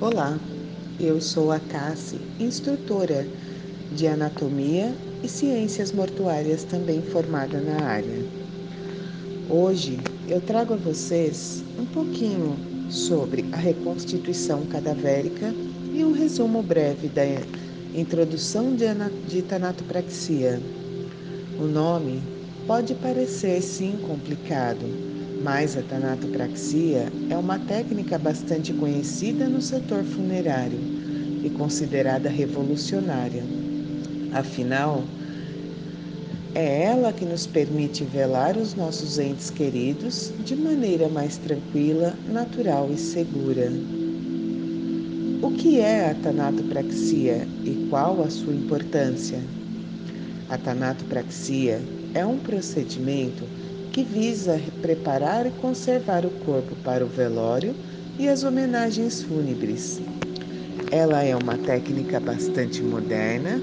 Olá, eu sou a Cassi, instrutora de Anatomia e Ciências Mortuárias, também formada na área. Hoje eu trago a vocês um pouquinho sobre a reconstituição cadavérica e um resumo breve da introdução de tanatopraxia. O nome pode parecer sim complicado, mas a tanatopraxia é uma técnica bastante conhecida no setor funerário e considerada revolucionária. Afinal, é ela que nos permite velar os nossos entes queridos de maneira mais tranquila, natural e segura. O que é a tanatopraxia e qual a sua importância? A tanatopraxia é um procedimento que visa preparar e conservar o corpo para o velório e as homenagens fúnebres. Ela é uma técnica bastante moderna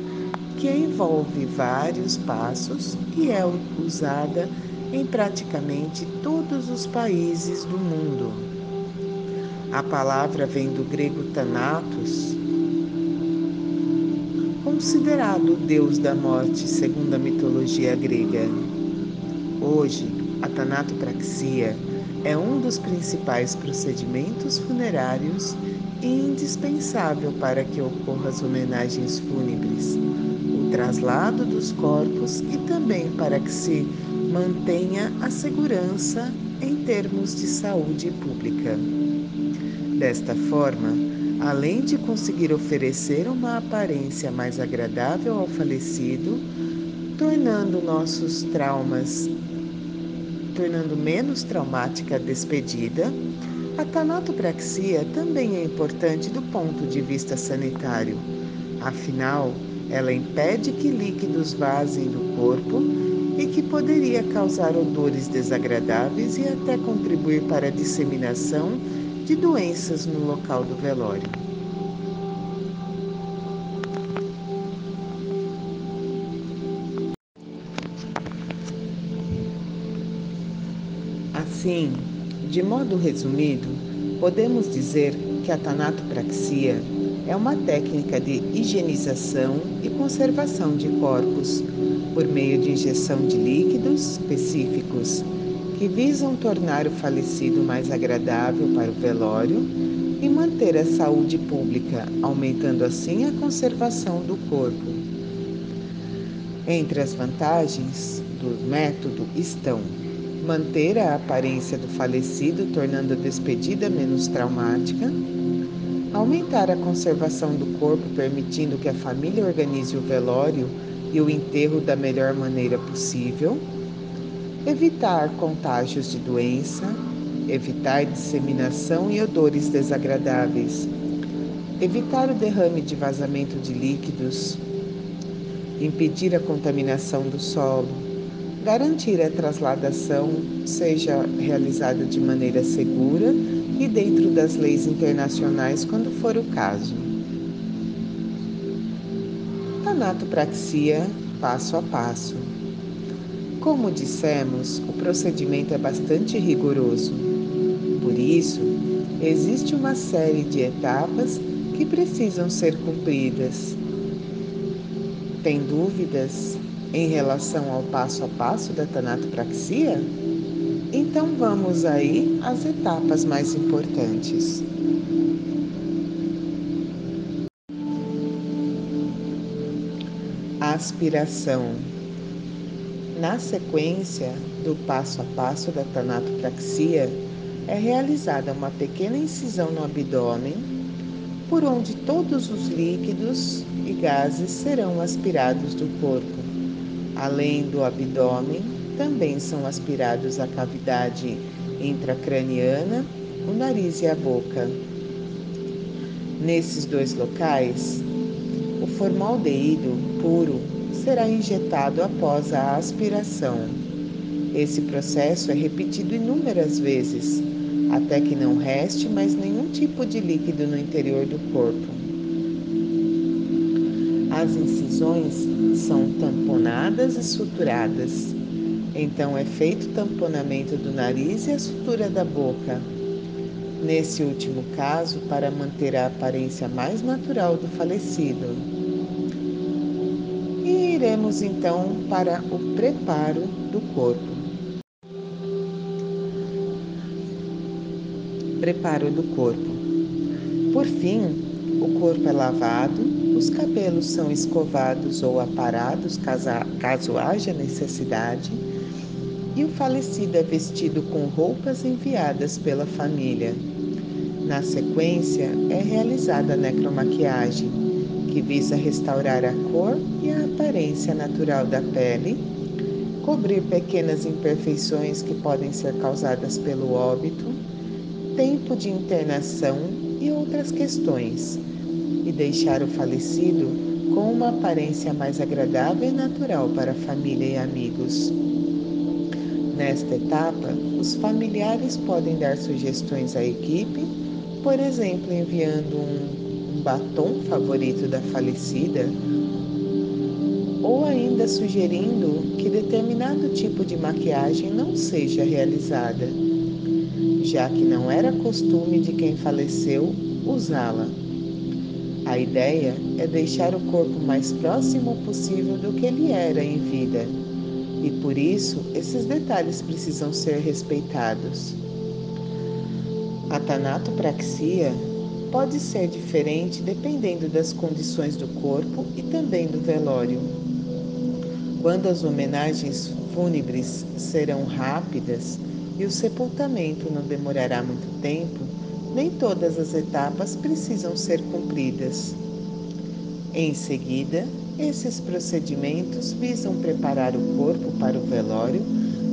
que envolve vários passos e é usada em praticamente todos os países do mundo. A palavra vem do grego Thanatos, considerado o deus da morte segundo a mitologia grega. Hoje, a tanatopraxia é um dos principais procedimentos funerários e indispensável para que ocorram as homenagens fúnebres, o traslado dos corpos e também para que se mantenha a segurança em termos de saúde pública. Desta forma, além de conseguir oferecer uma aparência mais agradável ao falecido, tornando nossos traumas tornando menos traumática a despedida, a tanatopraxia também é importante do ponto de vista sanitário. Afinal, ela impede que líquidos vazem do corpo e que poderia causar odores desagradáveis e até contribuir para a disseminação de doenças no local do velório. Assim, de modo resumido, podemos dizer que a tanatopraxia é uma técnica de higienização e conservação de corpos por meio de injeção de líquidos específicos que visam tornar o falecido mais agradável para o velório e manter a saúde pública, aumentando assim a conservação do corpo. Entre as vantagens do método estão manter a aparência do falecido, tornando a despedida menos traumática, aumentar a conservação do corpo, permitindo que a família organize o velório e o enterro da melhor maneira possível, evitar contágios de doença, evitar disseminação e odores desagradáveis, evitar o derrame de vazamento de líquidos, impedir a contaminação do solo, garantir a trasladação seja realizada de maneira segura e dentro das leis internacionais quando for o caso. Tanatopraxia passo a passo. Como dissemos, o procedimento é bastante rigoroso. Por isso, existe uma série de etapas que precisam ser cumpridas. Tem dúvidas? Em relação ao passo a passo da tanatopraxia? Então vamos aí às etapas mais importantes. Aspiração. Na sequência do passo a passo da tanatopraxia, é realizada uma pequena incisão no abdômen, por onde todos os líquidos e gases serão aspirados do corpo. Além do abdômen, também são aspirados a cavidade intracraniana, o nariz e a boca. Nesses dois locais, o formaldeído puro será injetado após a aspiração. Esse processo é repetido inúmeras vezes, até que não reste mais nenhum tipo de líquido no interior do corpo. As incisões são tamponadas e suturadas. Então é feito o tamponamento do nariz e a sutura da boca. nesse último caso, para manter a aparência mais natural do falecido. E iremos então para o preparo do corpo. Preparo do corpo. Por fim, o corpo é lavado, os cabelos são escovados ou aparados caso haja necessidade e o falecido é vestido com roupas enviadas pela família. Na sequência, é realizada a necromaquiagem, que visa restaurar a cor e a aparência natural da pele, cobrir pequenas imperfeições que podem ser causadas pelo óbito, tempo de internação e outras questões, e deixar o falecido com uma aparência mais agradável e natural para a família e amigos. Nesta etapa, os familiares podem dar sugestões à equipe, por exemplo, enviando um, um batom favorito da falecida ou ainda sugerindo que determinado tipo de maquiagem não seja realizada, já que não era costume de quem faleceu usá-la. A ideia é deixar o corpo mais próximo possível do que ele era em vida e por isso esses detalhes precisam ser respeitados. A tanatopraxia pode ser diferente dependendo das condições do corpo e também do velório. Quando as homenagens fúnebres serão rápidas e o sepultamento não demorará muito tempo, nem todas as etapas precisam ser cumpridas. Em seguida, esses procedimentos visam preparar o corpo para o velório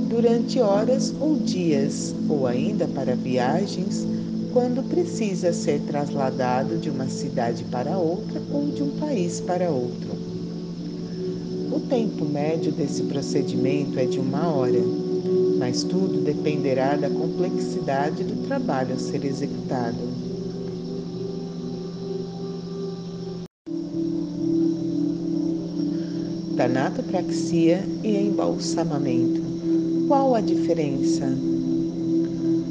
durante horas ou dias, ou ainda para viagens, quando precisa ser trasladado de uma cidade para outra ou de um país para outro. O tempo médio desse procedimento é de uma hora, mas tudo dependerá da complexidade do trabalho a ser executado. tanatopraxia e embalsamamento. Qual a diferença?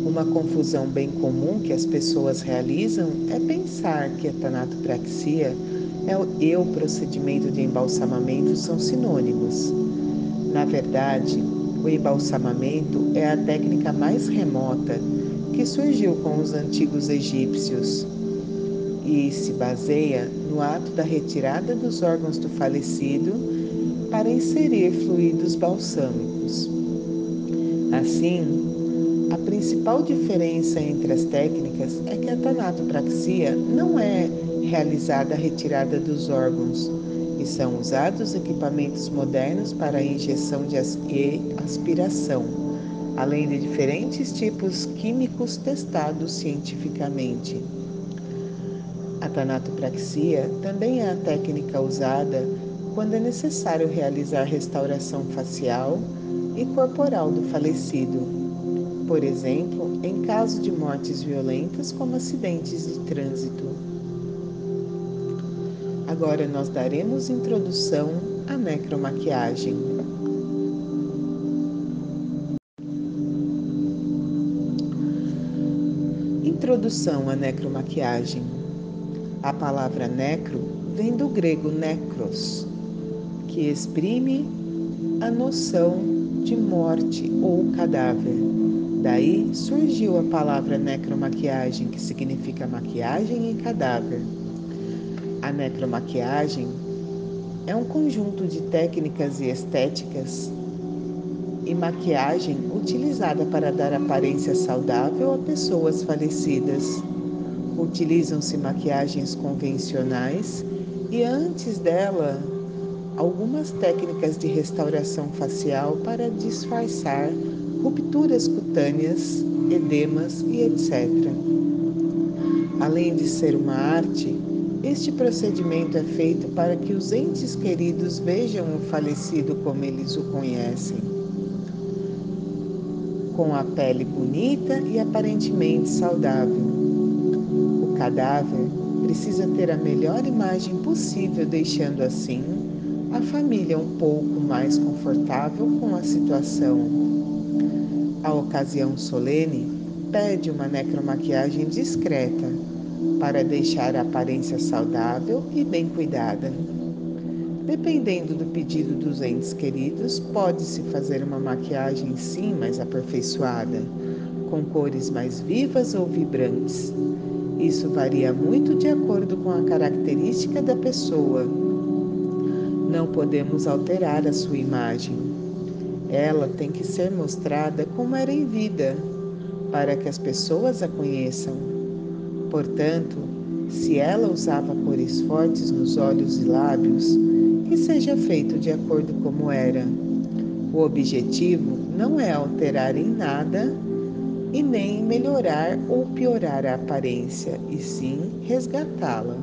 Uma confusão bem comum que as pessoas realizam é pensar que a tanatopraxia e o procedimento de embalsamamento são sinônimos. Na verdade, o embalsamamento é a técnica mais remota que surgiu com os antigos egípcios e se baseia no ato da retirada dos órgãos do falecido para inserir fluidos balsâmicos. Assim, a principal diferença entre as técnicas é que a tanatopraxia não é realizada a retirada dos órgãos e são usados equipamentos modernos para injeção de e aspiração, além de diferentes tipos químicos testados cientificamente. A tanatopraxia também é a técnica usada quando é necessário realizar restauração facial e corporal do falecido, por exemplo, em caso de mortes violentas como acidentes de trânsito. Agora nós daremos introdução à necromaquiagem. Introdução à necromaquiagem. A palavra necro vem do grego necros, que exprime a noção de morte ou cadáver. Daí surgiu a palavra necromaquiagem, que significa maquiagem em cadáver. A necromaquiagem é um conjunto de técnicas e estéticas e maquiagem utilizada para dar aparência saudável a pessoas falecidas. Utilizam-se maquiagens convencionais e antes dela algumas técnicas de restauração facial para disfarçar rupturas cutâneas, edemas e etc. Além de ser uma arte, este procedimento é feito para que os entes queridos vejam o falecido como eles o conhecem, com a pele bonita e aparentemente saudável. O cadáver precisa ter a melhor imagem possível, deixando assim a família um pouco mais confortável com a situação. A ocasião solene pede uma necromaquiagem discreta para deixar a aparência saudável e bem cuidada. Dependendo do pedido dos entes queridos, pode-se fazer uma maquiagem sim mais aperfeiçoada, com cores mais vivas ou vibrantes. Isso varia muito de acordo com a característica da pessoa. Não podemos alterar a sua imagem. Ela tem que ser mostrada como era em vida, para que as pessoas a conheçam. Portanto, se ela usava cores fortes nos olhos e lábios, que seja feito de acordo como era. O objetivo não é alterar em nada e nem melhorar ou piorar a aparência, e sim resgatá-la.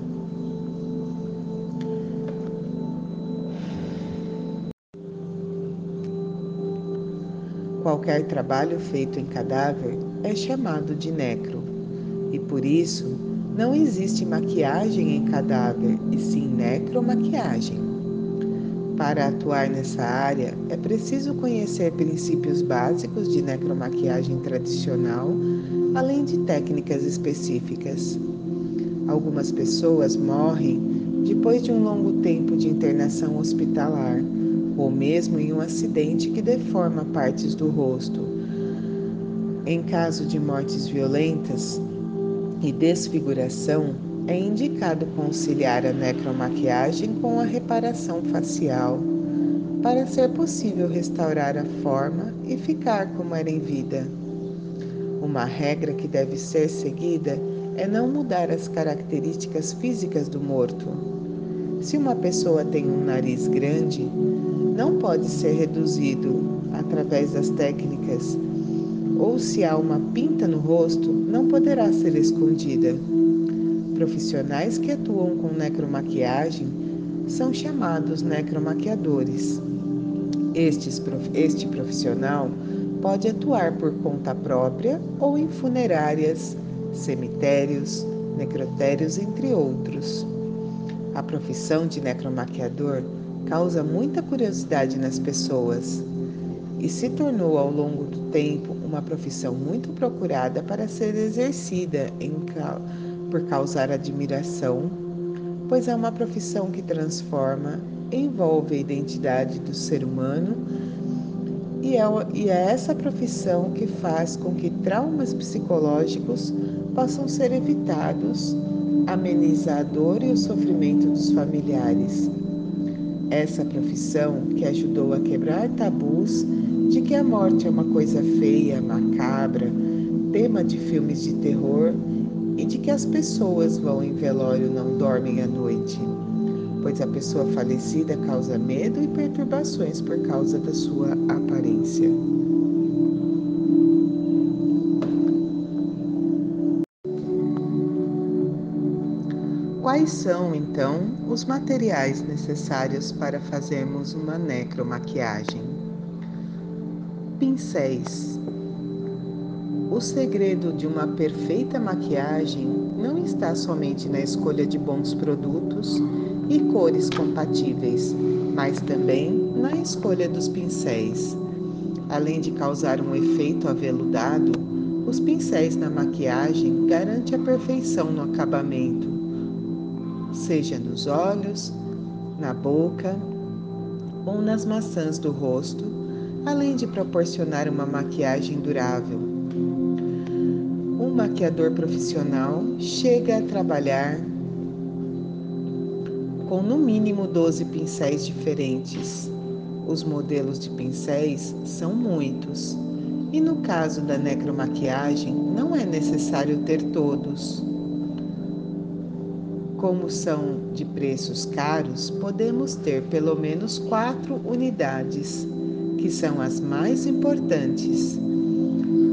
Qualquer trabalho feito em cadáver é chamado de necro, por isso não existe maquiagem em cadáver, e sim necromaquiagem. Para atuar nessa área, é preciso conhecer princípios básicos de necromaquiagem tradicional, além de técnicas específicas. Algumas pessoas morrem depois de um longo tempo de internação hospitalar, ou mesmo em um acidente que deforma partes do rosto. Em caso de mortes violentas e desfiguração, é indicado conciliar a necromaquiagem com a reparação facial para ser possível restaurar a forma e ficar como era em vida. Uma regra que deve ser seguida é não mudar as características físicas do morto. Se uma pessoa tem um nariz grande, não pode ser reduzido através das técnicas, ou se há uma pinta no rosto, não poderá ser escondida. Profissionais que atuam com necromaquiagem são chamados necromaquiadores. Este profissional pode atuar por conta própria ou em funerárias, cemitérios, necrotérios, entre outros. A profissão de necromaquiador causa muita curiosidade nas pessoas e se tornou ao longo do tempo uma profissão muito procurada para ser exercida em por causar admiração, pois é uma profissão que transforma, envolve a identidade do ser humano e é, e é essa profissão que faz com que traumas psicológicos possam ser evitados, amenizar a dor e o sofrimento dos familiares. Essa profissão que ajudou a quebrar tabus de que a morte é uma coisa feia, macabra, tema de filmes de terror e de que as pessoas vão em velório não dormem à noite, pois a pessoa falecida causa medo e perturbações por causa da sua aparência. Quais são, então, os materiais necessários para fazermos uma necromaquiagem? Pincéis, o segredo de uma perfeita maquiagem não está somente na escolha de bons produtos e cores compatíveis, mas também na escolha dos pincéis. Além de causar um efeito aveludado, os pincéis na maquiagem garantem a perfeição no acabamento, seja nos olhos, na boca ou nas maçãs do rosto, além de proporcionar uma maquiagem durável um maquiador profissional chega a trabalhar com no mínimo 12 pincéis diferentes. Os modelos de pincéis são muitos, e no caso da necromaquiagem não é necessário ter todos. Como são de preços caros, podemos ter pelo menos quatro unidades, que são as mais importantes.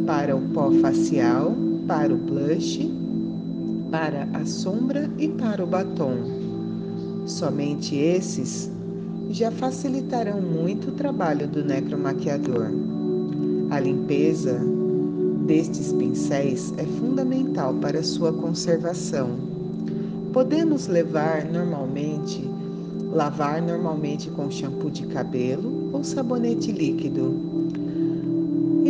Para o pó facial, para o blush, para a sombra e para o batom. Somente esses já facilitarão muito o trabalho do necromaquiador. A limpeza destes pincéis é fundamental para sua conservação. Podemos levar normalmente, lavar normalmente com shampoo de cabelo ou sabonete líquido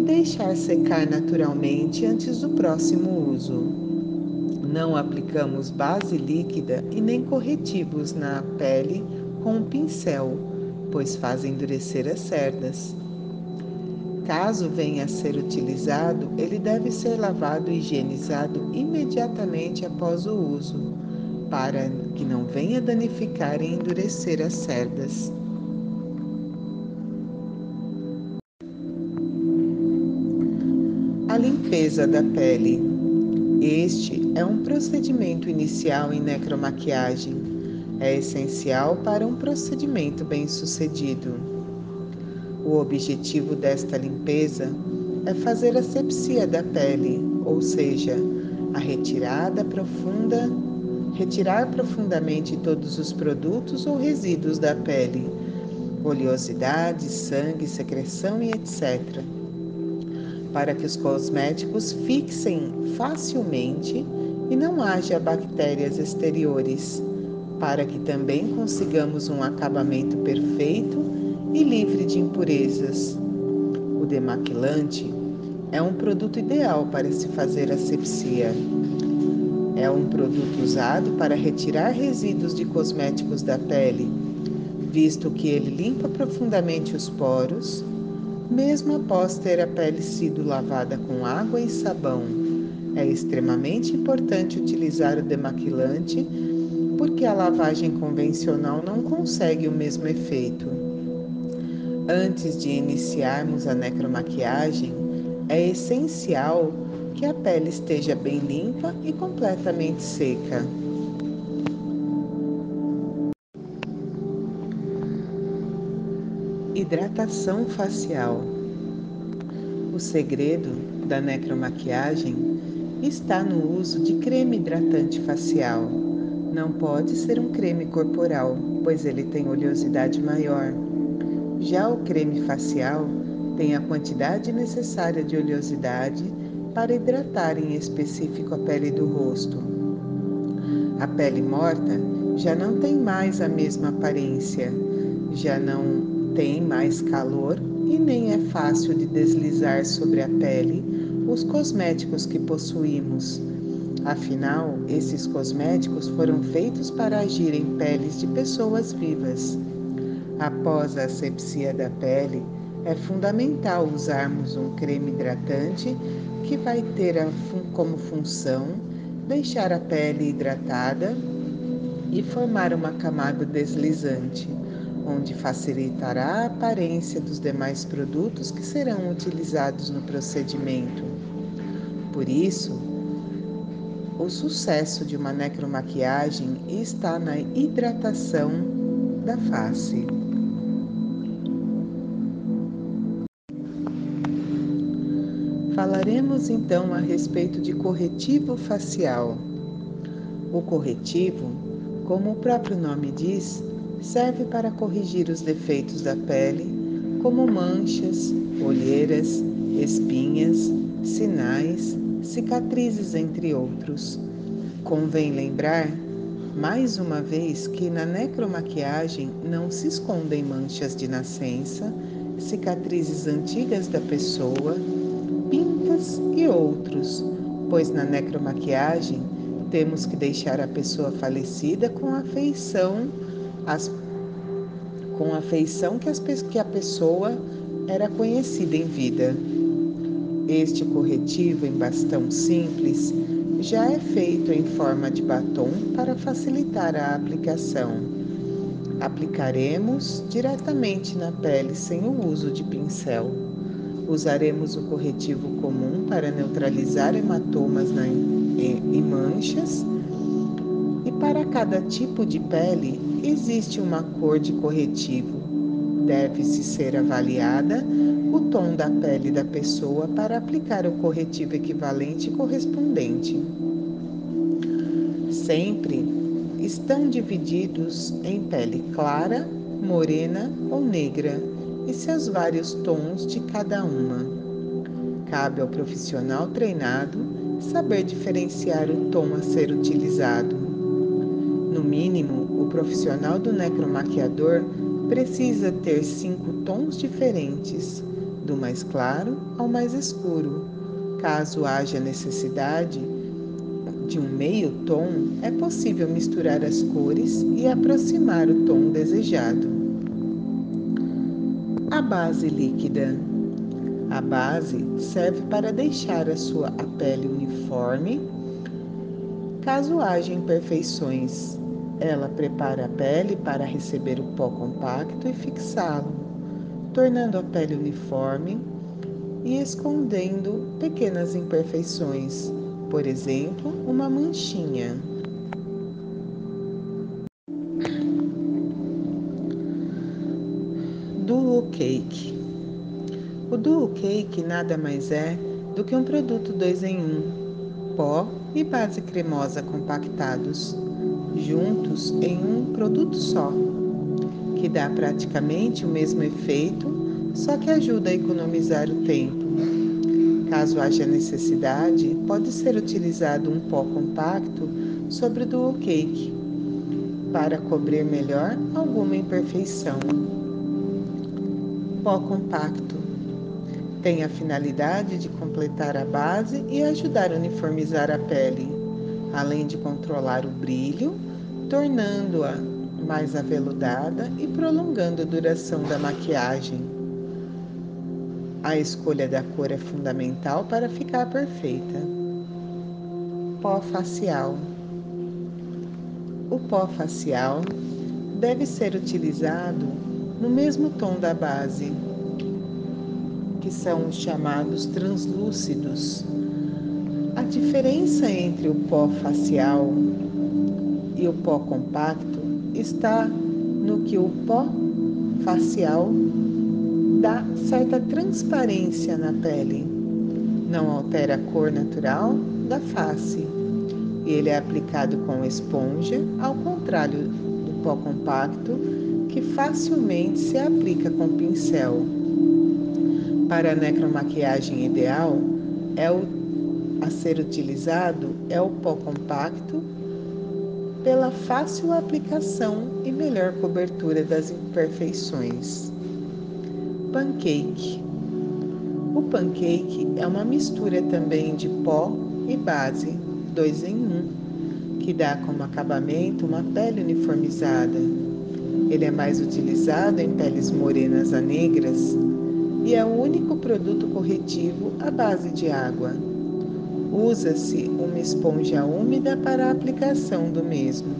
deixar secar naturalmente antes do próximo uso. Não aplicamos base líquida e nem corretivos na pele com o pincel, pois fazem endurecer as cerdas. Caso venha a ser utilizado, ele deve ser lavado e higienizado imediatamente após o uso, para que não venha danificar e endurecer as cerdas. A limpeza da pele. Este é um procedimento inicial em necromaquiagem. É essencial para um procedimento bem-sucedido. O objetivo desta limpeza é fazer a sepsia da pele, ou seja, a retirada profunda, retirar profundamente todos os produtos ou resíduos da pele, oleosidade, sangue, secreção e etc. Para que os cosméticos fixem facilmente e não haja bactérias exteriores, para que também consigamos um acabamento perfeito e livre de impurezas. O demaquilante é um produto ideal para se fazer asepsia. É um produto usado para retirar resíduos de cosméticos da pele, visto que ele limpa profundamente os poros, mesmo após ter a pele sido lavada com água e sabão. É extremamente importante utilizar o demaquilante porque a lavagem convencional não consegue o mesmo efeito. Antes de iniciarmos a necromaquiagem, é essencial que a pele esteja bem limpa e completamente seca. Hidratação facial. O segredo da necromaquiagem está no uso de creme hidratante facial. Não pode ser um creme corporal, pois ele tem oleosidade maior já o creme facial tem a quantidade necessária de oleosidade para hidratar em específico a pele do rosto. A pele morta já não tem mais a mesma aparência, já não tem mais calor e nem é fácil de deslizar sobre a pele os cosméticos que possuímos. Afinal, esses cosméticos foram feitos para agir em peles de pessoas vivas. Após a asepsia da pele, é fundamental usarmos um creme hidratante que vai ter fun como função deixar a pele hidratada e formar uma camada deslizante, onde facilitará a aparência dos demais produtos que serão utilizados no procedimento. Por isso, o sucesso de uma necromaquiagem está na hidratação da face. Falaremos então a respeito de corretivo facial. O corretivo, como o próprio nome diz, serve para corrigir os defeitos da pele, como manchas, olheiras, espinhas, sinais, cicatrizes, entre outros. Convém lembrar, mais uma vez, que na necromaquiagem não se escondem manchas de nascença, cicatrizes antigas da pessoa, e outros, pois na necromaquiagem temos que deixar a pessoa falecida com a feição, as, com a feição que, as, que a pessoa era conhecida em vida. Este corretivo em bastão simples já é feito em forma de batom para facilitar a aplicação. Aplicaremos diretamente na pele sem o uso de pincel. Usaremos o corretivo comum para neutralizar hematomas na, e, manchas. E para cada tipo de pele existe uma cor de corretivo. Deve-se ser avaliada o tom da pele da pessoa para aplicar o corretivo equivalente correspondente. Sempre estão divididos em pele clara, morena ou negra e seus vários tons de cada uma. Cabe ao profissional treinado saber diferenciar o tom a ser utilizado. No mínimo, o profissional do necromaquiador precisa ter cinco tons diferentes, do mais claro ao mais escuro. Caso haja necessidade de um meio tom, é possível misturar as cores e aproximar o tom desejado. Base líquida. A base serve para deixar a sua a pele uniforme. Caso haja imperfeições, ela prepara a pele para receber o pó compacto e fixá-lo, tornando a pele uniforme e escondendo pequenas imperfeições, por exemplo, uma manchinha. Duo Cake O Duo Cake nada mais é do que um produto dois em um, pó e base cremosa compactados, juntos em um produto só, que dá praticamente o mesmo efeito, só que ajuda a economizar o tempo. Caso haja necessidade, pode ser utilizado um pó compacto sobre o Duo Cake para cobrir melhor alguma imperfeição pó compacto. Tem a finalidade de completar a base e ajudar a uniformizar a pele, além de controlar o brilho, tornando-a mais aveludada e prolongando a duração da maquiagem. A escolha da cor é fundamental para ficar perfeita. Pó facial. O pó facial deve ser utilizado no mesmo tom da base, que são os chamados translúcidos. A diferença entre o pó facial e o pó compacto está no que o pó facial dá certa transparência na pele, não altera a cor natural da face. Ele é aplicado com esponja, ao contrário do pó compacto, que facilmente se aplica com pincel. Para a necromaquiagem ideal, é o, a ser utilizado é o pó compacto pela fácil aplicação e melhor cobertura das imperfeições. Pancake. O pancake é uma mistura também de pó e base, dois em um, que dá como acabamento uma pele uniformizada ele é mais utilizado em peles morenas a negras e é o único produto corretivo à base de água. Usa-se uma esponja úmida para a aplicação do mesmo.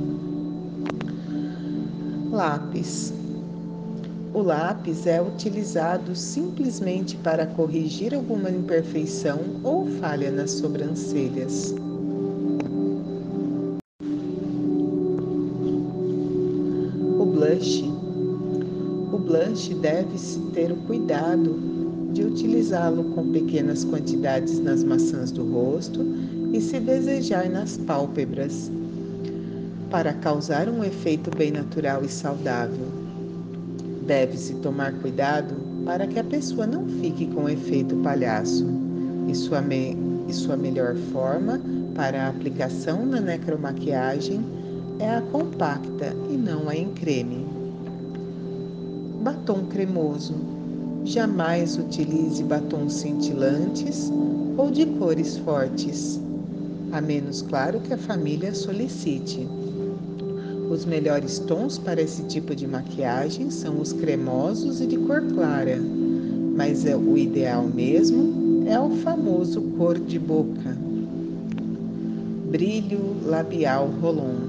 Lápis. O lápis é utilizado simplesmente para corrigir alguma imperfeição ou falha nas sobrancelhas. Blush deve-se ter o cuidado de utilizá-lo com pequenas quantidades nas maçãs do rosto e, se desejar, nas pálpebras, para causar um efeito bem natural e saudável. Deve-se tomar cuidado para que a pessoa não fique com efeito palhaço. E sua, me e sua melhor forma para a aplicação na necromaquiagem é a compacta e não a em creme. Batom cremoso. Jamais utilize batons cintilantes ou de cores fortes, a menos claro que a família solicite. Os melhores tons para esse tipo de maquiagem são os cremosos e de cor clara, mas é o ideal mesmo é o famoso cor de boca. Brilho labial Rolon.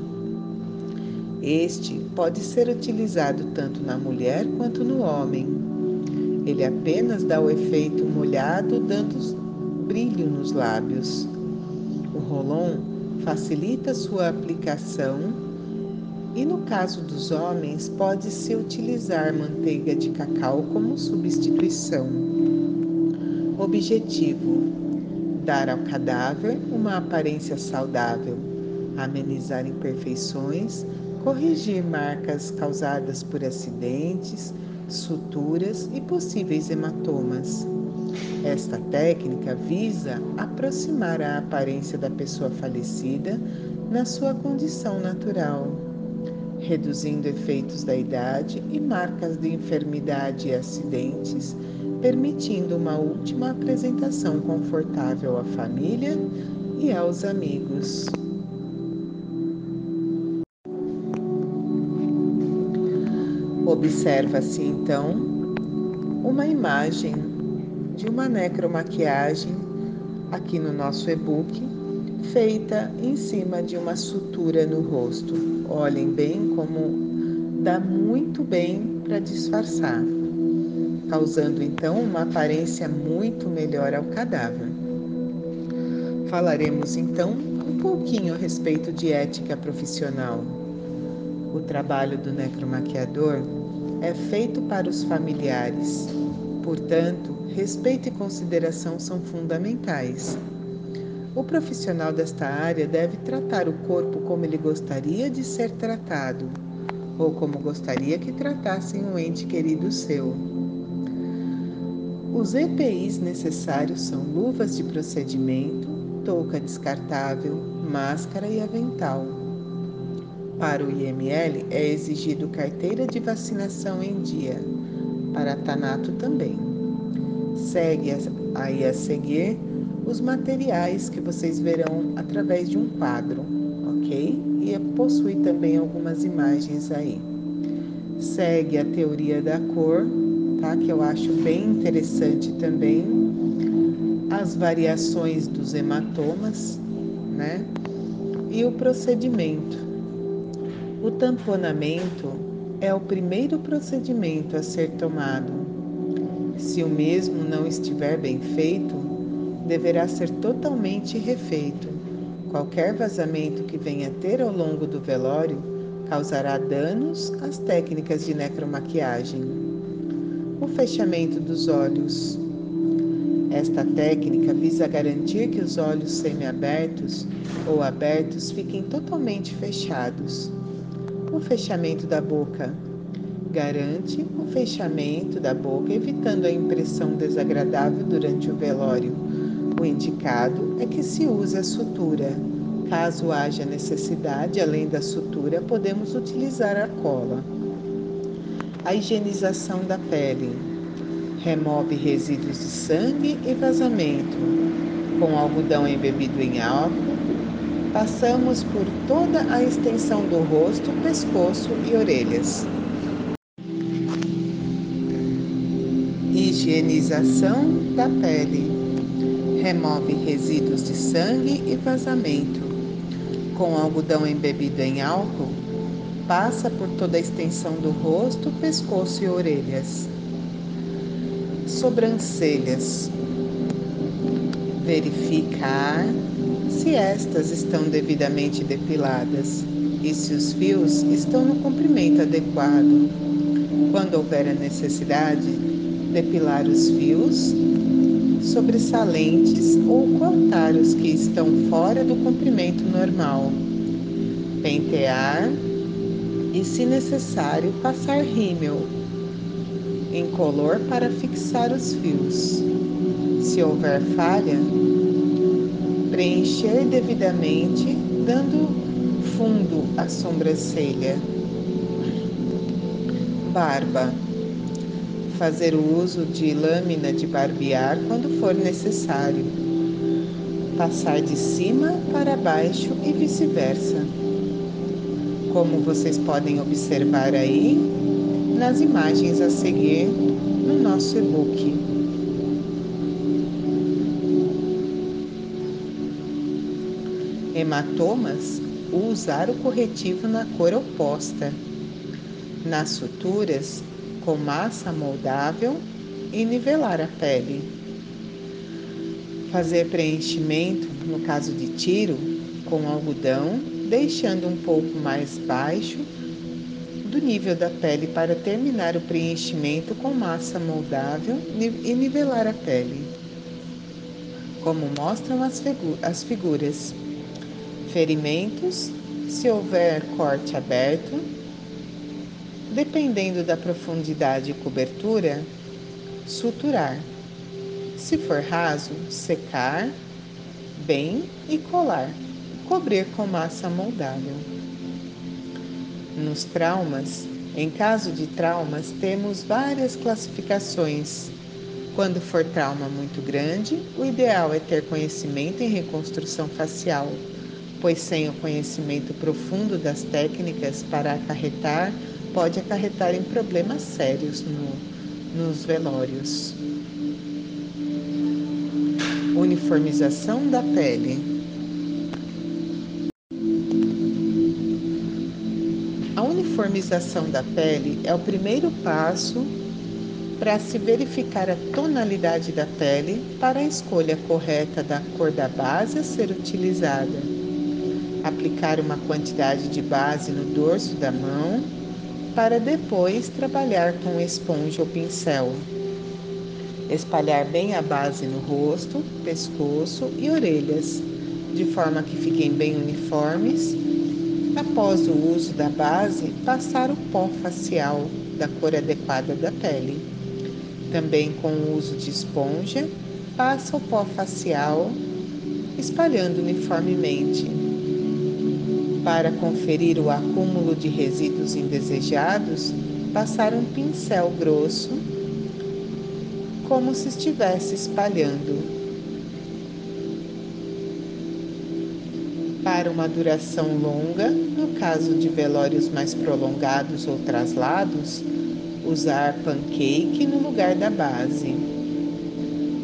Este pode ser utilizado tanto na mulher quanto no homem. Ele apenas dá o efeito molhado, dando brilho nos lábios. O rolon facilita sua aplicação e, no caso dos homens, pode-se utilizar manteiga de cacau como substituição. Objetivo: dar ao cadáver uma aparência saudável, amenizar imperfeições corrigir marcas causadas por acidentes, suturas e possíveis hematomas. Esta técnica visa aproximar a aparência da pessoa falecida na sua condição natural, reduzindo efeitos da idade e marcas de enfermidade e acidentes, permitindo uma última apresentação confortável à família e aos amigos. Observa-se então uma imagem de uma necromaquiagem aqui no nosso e-book, feita em cima de uma sutura no rosto. Olhem bem como dá muito bem para disfarçar, causando então uma aparência muito melhor ao cadáver. Falaremos então um pouquinho a respeito de ética profissional. O trabalho do necromaquiador é feito para os familiares, portanto, respeito e consideração são fundamentais. O profissional desta área deve tratar o corpo como ele gostaria de ser tratado, ou como gostaria que tratassem um ente querido seu. Os EPIs necessários são luvas de procedimento, touca descartável, máscara e avental. Para o IML é exigido carteira de vacinação em dia, para Tanato também. Segue aí a seguir os materiais que vocês verão através de um quadro, ok? E possui também algumas imagens aí. Segue a teoria da cor, tá? Que eu acho bem interessante também as variações dos hematomas, né? E o procedimento. O tamponamento é o primeiro procedimento a ser tomado. Se o mesmo não estiver bem feito, deverá ser totalmente refeito. Qualquer vazamento que venha ter ao longo do velório causará danos às técnicas de necromaquiagem. O fechamento dos olhos. Esta técnica visa garantir que os olhos semiabertos ou abertos fiquem totalmente fechados. O fechamento da boca garante o fechamento da boca, evitando a impressão desagradável durante o velório. O indicado é que se use a sutura. Caso haja necessidade, além da sutura, podemos utilizar a cola. A higienização da pele remove resíduos de sangue e vazamento. Com algodão embebido em álcool, passamos por toda a extensão do rosto, pescoço e orelhas. Higienização da pele. Remove resíduos de sangue e vazamento. Com algodão embebido em álcool, passa por toda a extensão do rosto, pescoço e orelhas sobrancelhas. Verificar se estas estão devidamente depiladas e se os fios estão no comprimento adequado. Quando houver a necessidade, depilar os fios sobressalentes ou cortar os que estão fora do comprimento normal. Pentear e, se necessário, passar rímel incolor para fixar os fios. Se houver falha, preencher devidamente, dando fundo à sobrancelha. Barba. Fazer o uso de lâmina de barbear quando for necessário. Passar de cima para baixo e vice-versa. Como vocês podem observar aí, nas imagens a seguir no nosso e-book. Hematomas, usar o corretivo na cor oposta. Nas suturas, com massa moldável e nivelar a pele. Fazer preenchimento, no caso de tiro, com algodão, deixando um pouco mais baixo do nível da pele para terminar o preenchimento com massa moldável e nivelar a pele. Como mostram as, as figuras. Ferimentos, se houver corte aberto, dependendo da profundidade e cobertura, suturar. Se for raso, secar bem e colar. Cobrir com massa moldável. Nos traumas, em caso de traumas, temos várias classificações, Quando for trauma muito grande, o ideal é ter conhecimento em reconstrução facial, pois sem o conhecimento profundo das técnicas para acarretar, pode acarretar em problemas sérios no, nos velórios. Uniformização da pele. A uniformização da pele é o primeiro passo para se verificar a tonalidade da pele para a escolha correta da cor da base a ser utilizada. Aplicar uma quantidade de base no dorso da mão para depois trabalhar com esponja ou pincel. Espalhar bem a base no rosto, pescoço e orelhas, de forma que fiquem bem uniformes. Após o uso da base, passar o pó facial da cor adequada da pele. Também com o uso de esponja, passa o pó facial, espalhando uniformemente. Para conferir o acúmulo de resíduos indesejados, passar um pincel grosso, como se estivesse espalhando. Para uma duração longa, no caso de velórios mais prolongados ou traslados, usar pancake no lugar da base.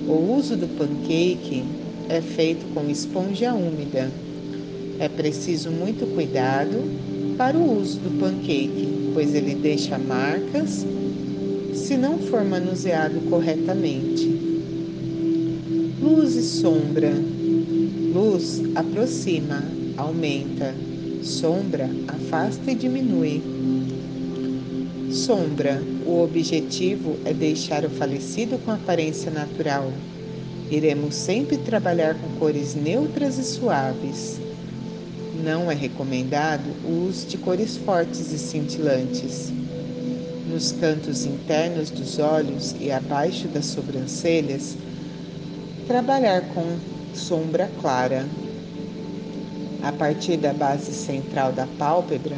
O uso do pancake é feito com esponja úmida. É preciso muito cuidado para o uso do pancake, pois ele deixa marcas se não for manuseado corretamente. Luz e sombra. Luz aproxima, aumenta. Sombra afasta e diminui. Sombra. O objetivo é deixar o falecido com aparência natural. Iremos sempre trabalhar com cores neutras e suaves. Não é recomendado o uso de cores fortes e cintilantes. Nos cantos internos dos olhos e abaixo das sobrancelhas, trabalhar com sombra clara. A partir da base central da pálpebra,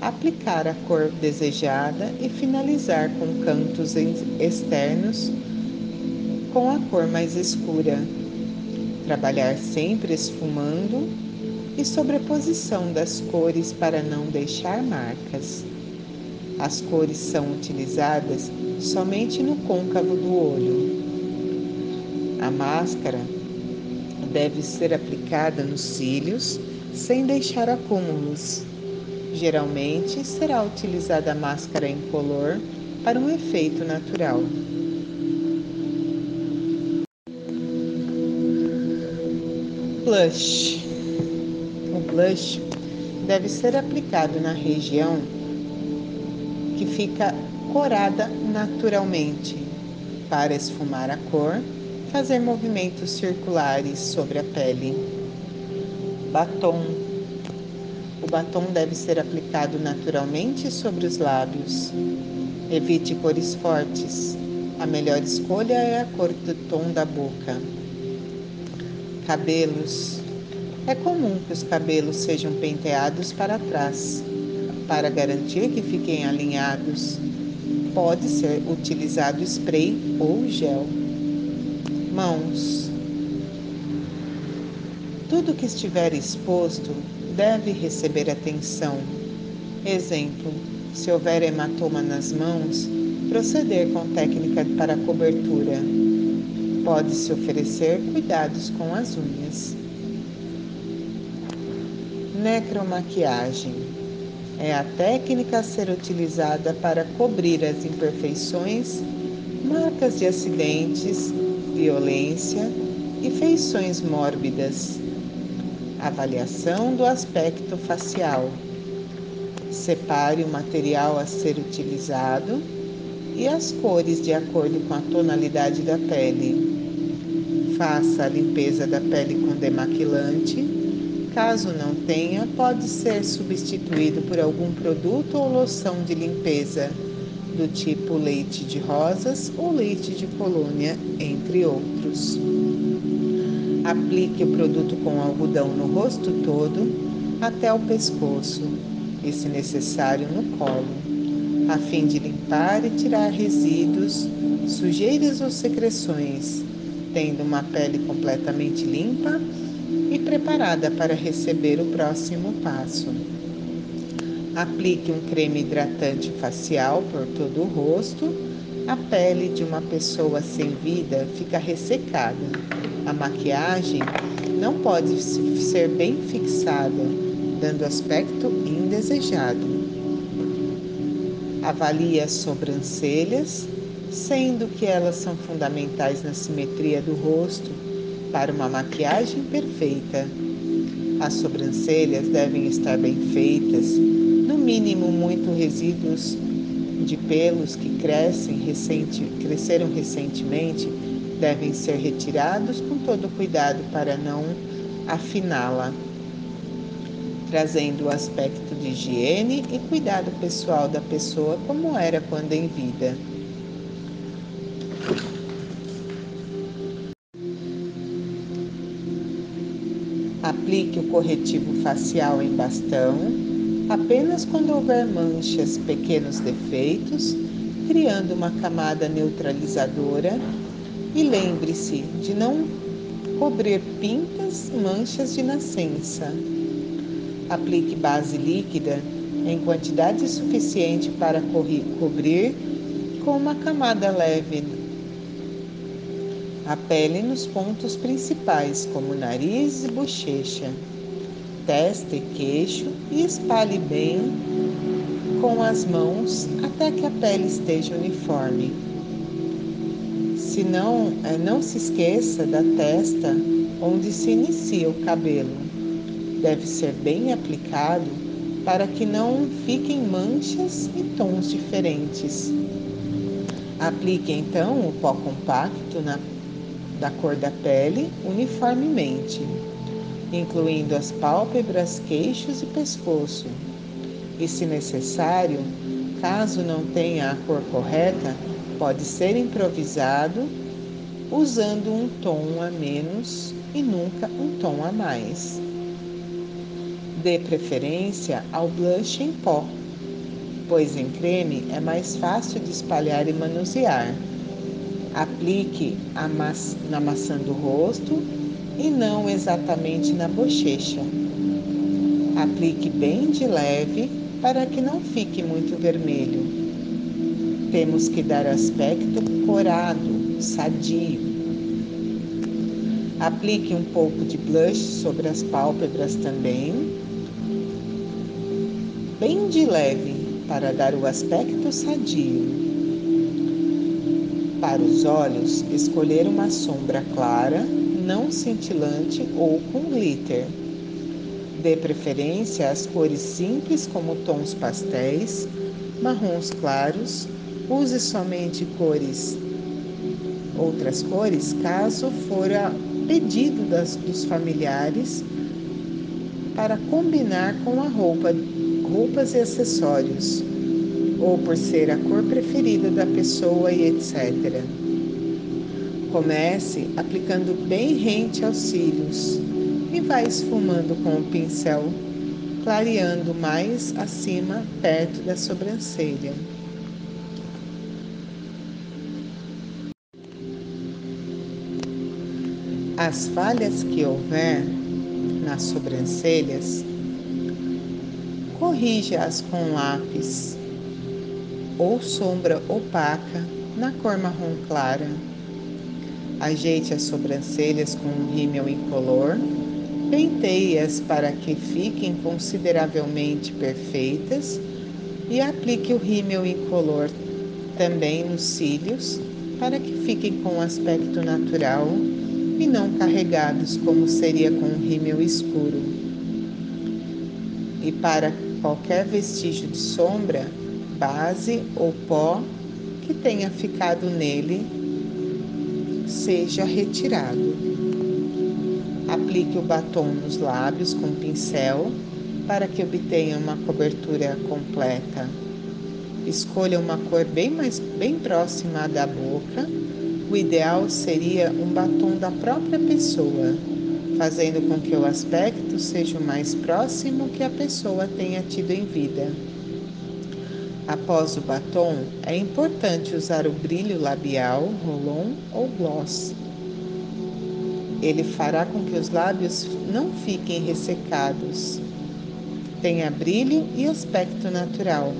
aplicar a cor desejada e finalizar com cantos externos com a cor mais escura. Trabalhar sempre esfumando e sobreposição das cores para não deixar marcas. As cores são utilizadas somente no côncavo do olho. A máscara deve ser aplicada nos cílios sem deixar acúmulos. Geralmente será utilizada a máscara incolor para um efeito natural. Blush. Blush deve ser aplicado na região que fica corada naturalmente. Para esfumar a cor, fazer movimentos circulares sobre a pele. Batom. O batom deve ser aplicado naturalmente sobre os lábios. Evite cores fortes. A melhor escolha é a cor do tom da boca. Cabelos. É comum que os cabelos sejam penteados para trás. Para garantir que fiquem alinhados, pode ser utilizado spray ou gel. Mãos. Tudo que estiver exposto deve receber atenção. Exemplo: se houver hematoma nas mãos, proceder com técnica para cobertura. Pode-se oferecer cuidados com as unhas. Necromaquiagem é a técnica a ser utilizada para cobrir as imperfeições, marcas de acidentes, violência e feições mórbidas. Avaliação do aspecto facial. Separe o material a ser utilizado e as cores de acordo com a tonalidade da pele. Faça a limpeza da pele com demaquilante Caso não tenha, pode ser substituído por algum produto ou loção de limpeza, do tipo leite de rosas ou leite de colônia, entre outros. Aplique o produto com algodão no rosto todo até o pescoço e, se necessário, no colo. a fim de limpar e tirar resíduos, sujeiras ou secreções, tendo uma pele completamente limpa e preparada para receber o próximo passo. Aplique um creme hidratante facial por todo o rosto. A pele de uma pessoa sem vida fica ressecada. A maquiagem não pode ser bem fixada, dando aspecto indesejado. Avalie as sobrancelhas, sendo que elas são fundamentais na simetria do rosto para uma maquiagem perfeita. As sobrancelhas devem estar bem feitas, no mínimo muito resíduos de pelos que crescem recente, cresceram recentemente devem ser retirados com todo cuidado para não afiná-la, trazendo o aspecto de higiene e cuidado pessoal da pessoa como era quando em vida. Aplique o corretivo facial em bastão apenas quando houver manchas, pequenos defeitos, criando uma camada neutralizadora e lembre-se de não cobrir pintas, manchas de nascença. Aplique base líquida em quantidade suficiente para cobrir com uma camada leve a pele nos pontos principais, como nariz e bochecha testa e queixo e espalhe bem com as mãos até que a pele esteja uniforme. Se não, é, não se esqueça da testa onde se inicia o cabelo. Deve ser bem aplicado para que não fiquem manchas e tons diferentes. Aplique então o pó compacto na, da cor da pele uniformemente incluindo as pálpebras, queixos e pescoço. E, se necessário, caso não tenha a cor correta, pode ser improvisado usando um tom a menos e nunca um tom a mais. Dê preferência ao blush em pó, pois em creme é mais fácil de espalhar e manusear. Aplique na maçã do rosto e não exatamente na bochecha. Aplique bem de leve para que não fique muito vermelho. Temos que dar aspecto corado, sadio. Aplique um pouco de blush sobre as pálpebras também, bem de leve, para dar o aspecto sadio. Para os olhos, escolher uma sombra clara não cintilante ou com glitter. Dê preferência às cores simples, como tons pastéis, marrons claros. Use somente cores, outras cores, caso for a pedido das, dos familiares para combinar com a roupa, roupas e acessórios, ou por ser a cor preferida da pessoa e etc. Comece aplicando bem rente aos cílios e vai esfumando com o pincel, clareando mais acima, perto da sobrancelha. As falhas que houver nas sobrancelhas, corrija-as com lápis ou sombra opaca na cor marrom clara Ajeite as sobrancelhas com um rímel incolor, penteie-as para que fiquem consideravelmente perfeitas e aplique o rímel incolor também nos cílios para que fiquem com aspecto natural e não carregados como seria com um rímel escuro. E para qualquer vestígio de sombra, base ou pó que tenha ficado nele, seja retirado. Aplique o batom nos lábios com pincel para que obtenha uma cobertura completa. Escolha uma cor bem mais bem próxima da boca. O ideal seria um batom da própria pessoa, fazendo com que o aspecto seja o mais próximo que a pessoa tenha tido em vida. Após o batom, é importante usar o brilho labial, rolon ou gloss. Ele fará com que os lábios não fiquem ressecados. Tenha brilho e aspecto natural.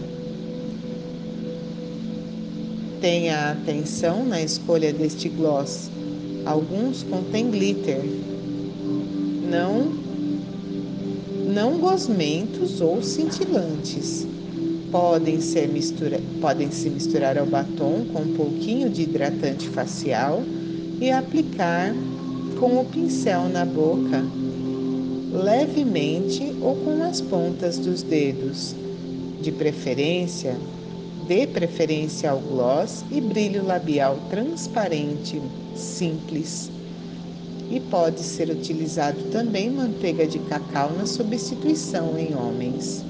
Tenha atenção na escolha deste gloss. Alguns contêm glitter. Não não gosmentos ou cintilantes. Podem, ser mistura, podem se misturar ao batom com um pouquinho de hidratante facial e aplicar com o pincel na boca, levemente ou com as pontas dos dedos. De preferência, dê preferência ao gloss e brilho labial transparente, simples. E pode ser utilizado também manteiga de cacau na substituição em homens.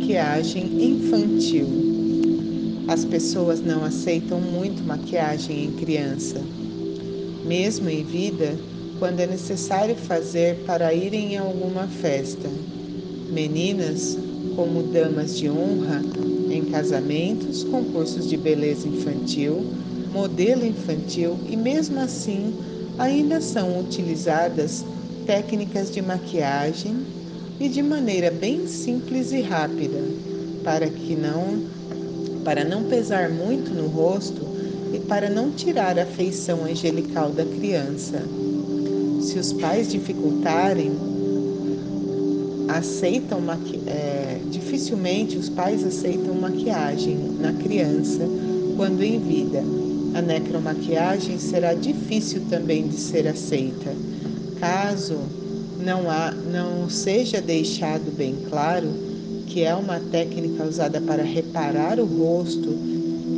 Necromaquiagem infantil. As pessoas não aceitam muito maquiagem em criança. Mesmo em vida, quando é necessário fazer para irem em alguma festa. Meninas, como damas de honra, em casamentos, concursos de beleza infantil, modelo infantil e mesmo assim ainda são utilizadas técnicas de maquiagem e de maneira bem simples e rápida, para que não para não pesar muito no rosto e para não tirar a feição angelical da criança. Se os pais dificultarem, aceitam maqui é, dificilmente os pais aceitam maquiagem na criança quando em vida. A necromaquiagem será difícil também de ser aceita. Caso não, há, não seja deixado bem claro que é uma técnica usada para reparar o rosto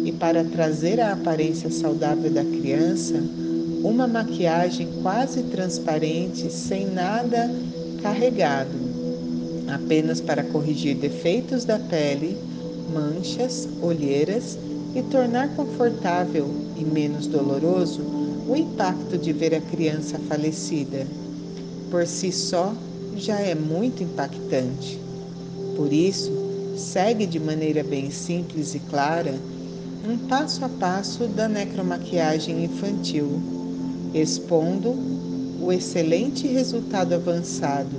e para trazer a aparência saudável da criança, uma maquiagem quase transparente, sem nada carregado, apenas para corrigir defeitos da pele, manchas, olheiras e tornar confortável e menos doloroso o impacto de ver a criança falecida por si só já é muito impactante. Por isso, segue de maneira bem simples e clara um passo a passo da necromaquiagem infantil, expondo o excelente resultado avançado,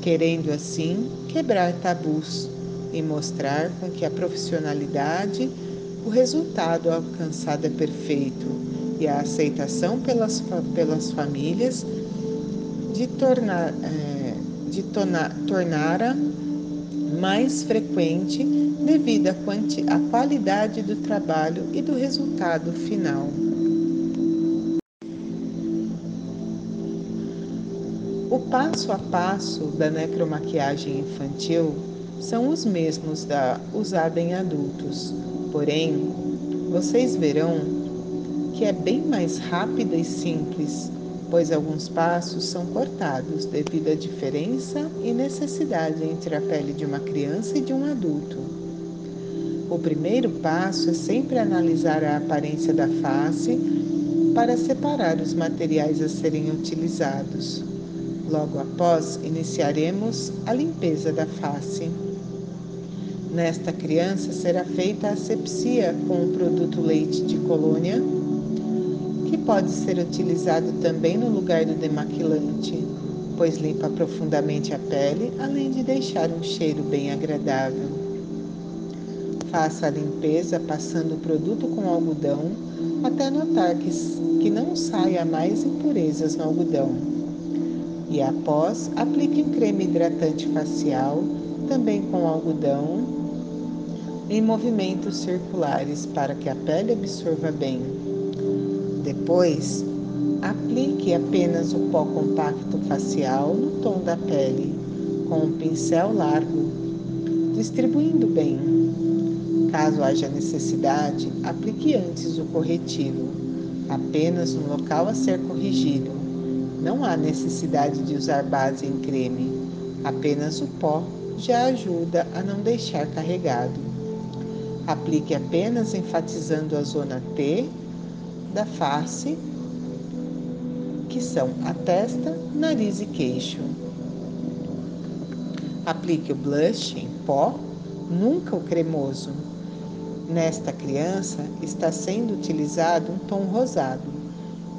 querendo assim quebrar tabus e mostrar com que a profissionalidade, o resultado alcançado é perfeito e a aceitação pelas, pelas famílias de tornar, é, de tornar, tornara mais frequente devido à, quanti, à qualidade do trabalho e do resultado final. O passo a passo da necromaquiagem infantil são os mesmos da usada em adultos, porém, vocês verão que é bem mais rápida e simples pois alguns passos são cortados devido à diferença e necessidade entre a pele de uma criança e de um adulto. O primeiro passo é sempre analisar a aparência da face para separar os materiais a serem utilizados. Logo após, iniciaremos a limpeza da face. Nesta criança será feita a asepsia com o produto leite de colônia pode ser utilizado também no lugar do demaquilante, pois limpa profundamente a pele, além de deixar um cheiro bem agradável. Faça a limpeza passando o produto com algodão até notar que, que não saia mais impurezas no algodão. E após, aplique um creme hidratante facial, também com algodão, em movimentos circulares para que a pele absorva bem. Depois, aplique apenas o pó compacto facial no tom da pele, com um pincel largo, distribuindo bem. Caso haja necessidade, aplique antes o corretivo, apenas no local a ser corrigido. Não há necessidade de usar base em creme, apenas o pó já ajuda a não deixar carregado. Aplique apenas enfatizando a zona T da face que são a testa, nariz e queixo. Aplique o blush em pó, nunca o cremoso. Nesta criança está sendo utilizado um tom rosado.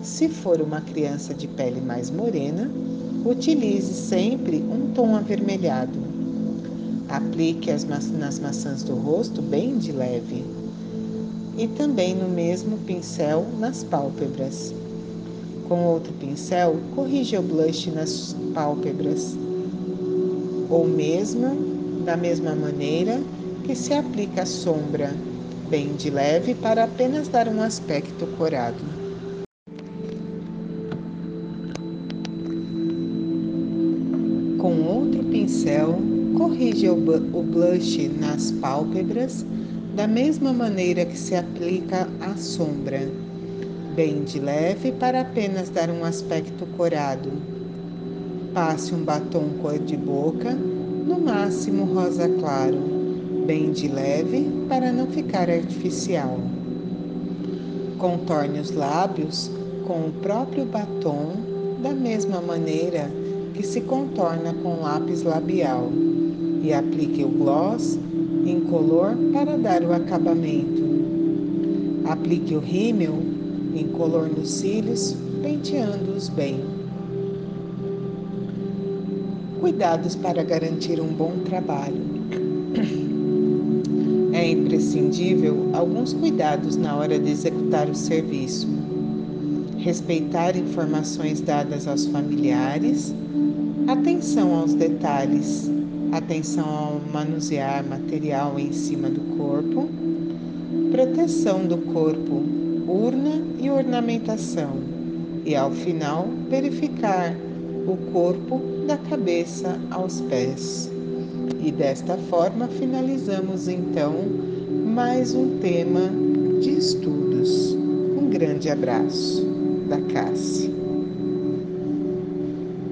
Se for uma criança de pele mais morena, utilize sempre um tom avermelhado. Aplique as ma nas maçãs do rosto bem de leve e também no mesmo pincel nas pálpebras. Com outro pincel, corrija o blush nas pálpebras, ou mesmo da mesma maneira que se aplica a sombra, bem de leve para apenas dar um aspecto corado. Com outro pincel, corrige o blush nas pálpebras da mesma maneira que se aplica a sombra, bem de leve para apenas dar um aspecto corado. Passe um batom cor de boca, no máximo rosa claro, bem de leve para não ficar artificial. Contorne os lábios com o próprio batom da mesma maneira que se contorna com lápis labial e aplique o gloss incolor para dar o acabamento. Aplique o rímel incolor nos cílios, penteando-os bem. Cuidados para garantir um bom trabalho. É imprescindível alguns cuidados na hora de executar o serviço. Respeitar informações dadas aos familiares, atenção aos detalhes, atenção ao manusear material em cima do corpo, proteção do corpo, urna e ornamentação, e ao final verificar o corpo da cabeça aos pés. E desta forma finalizamos então mais um tema de estudos. Um grande abraço da Cássia.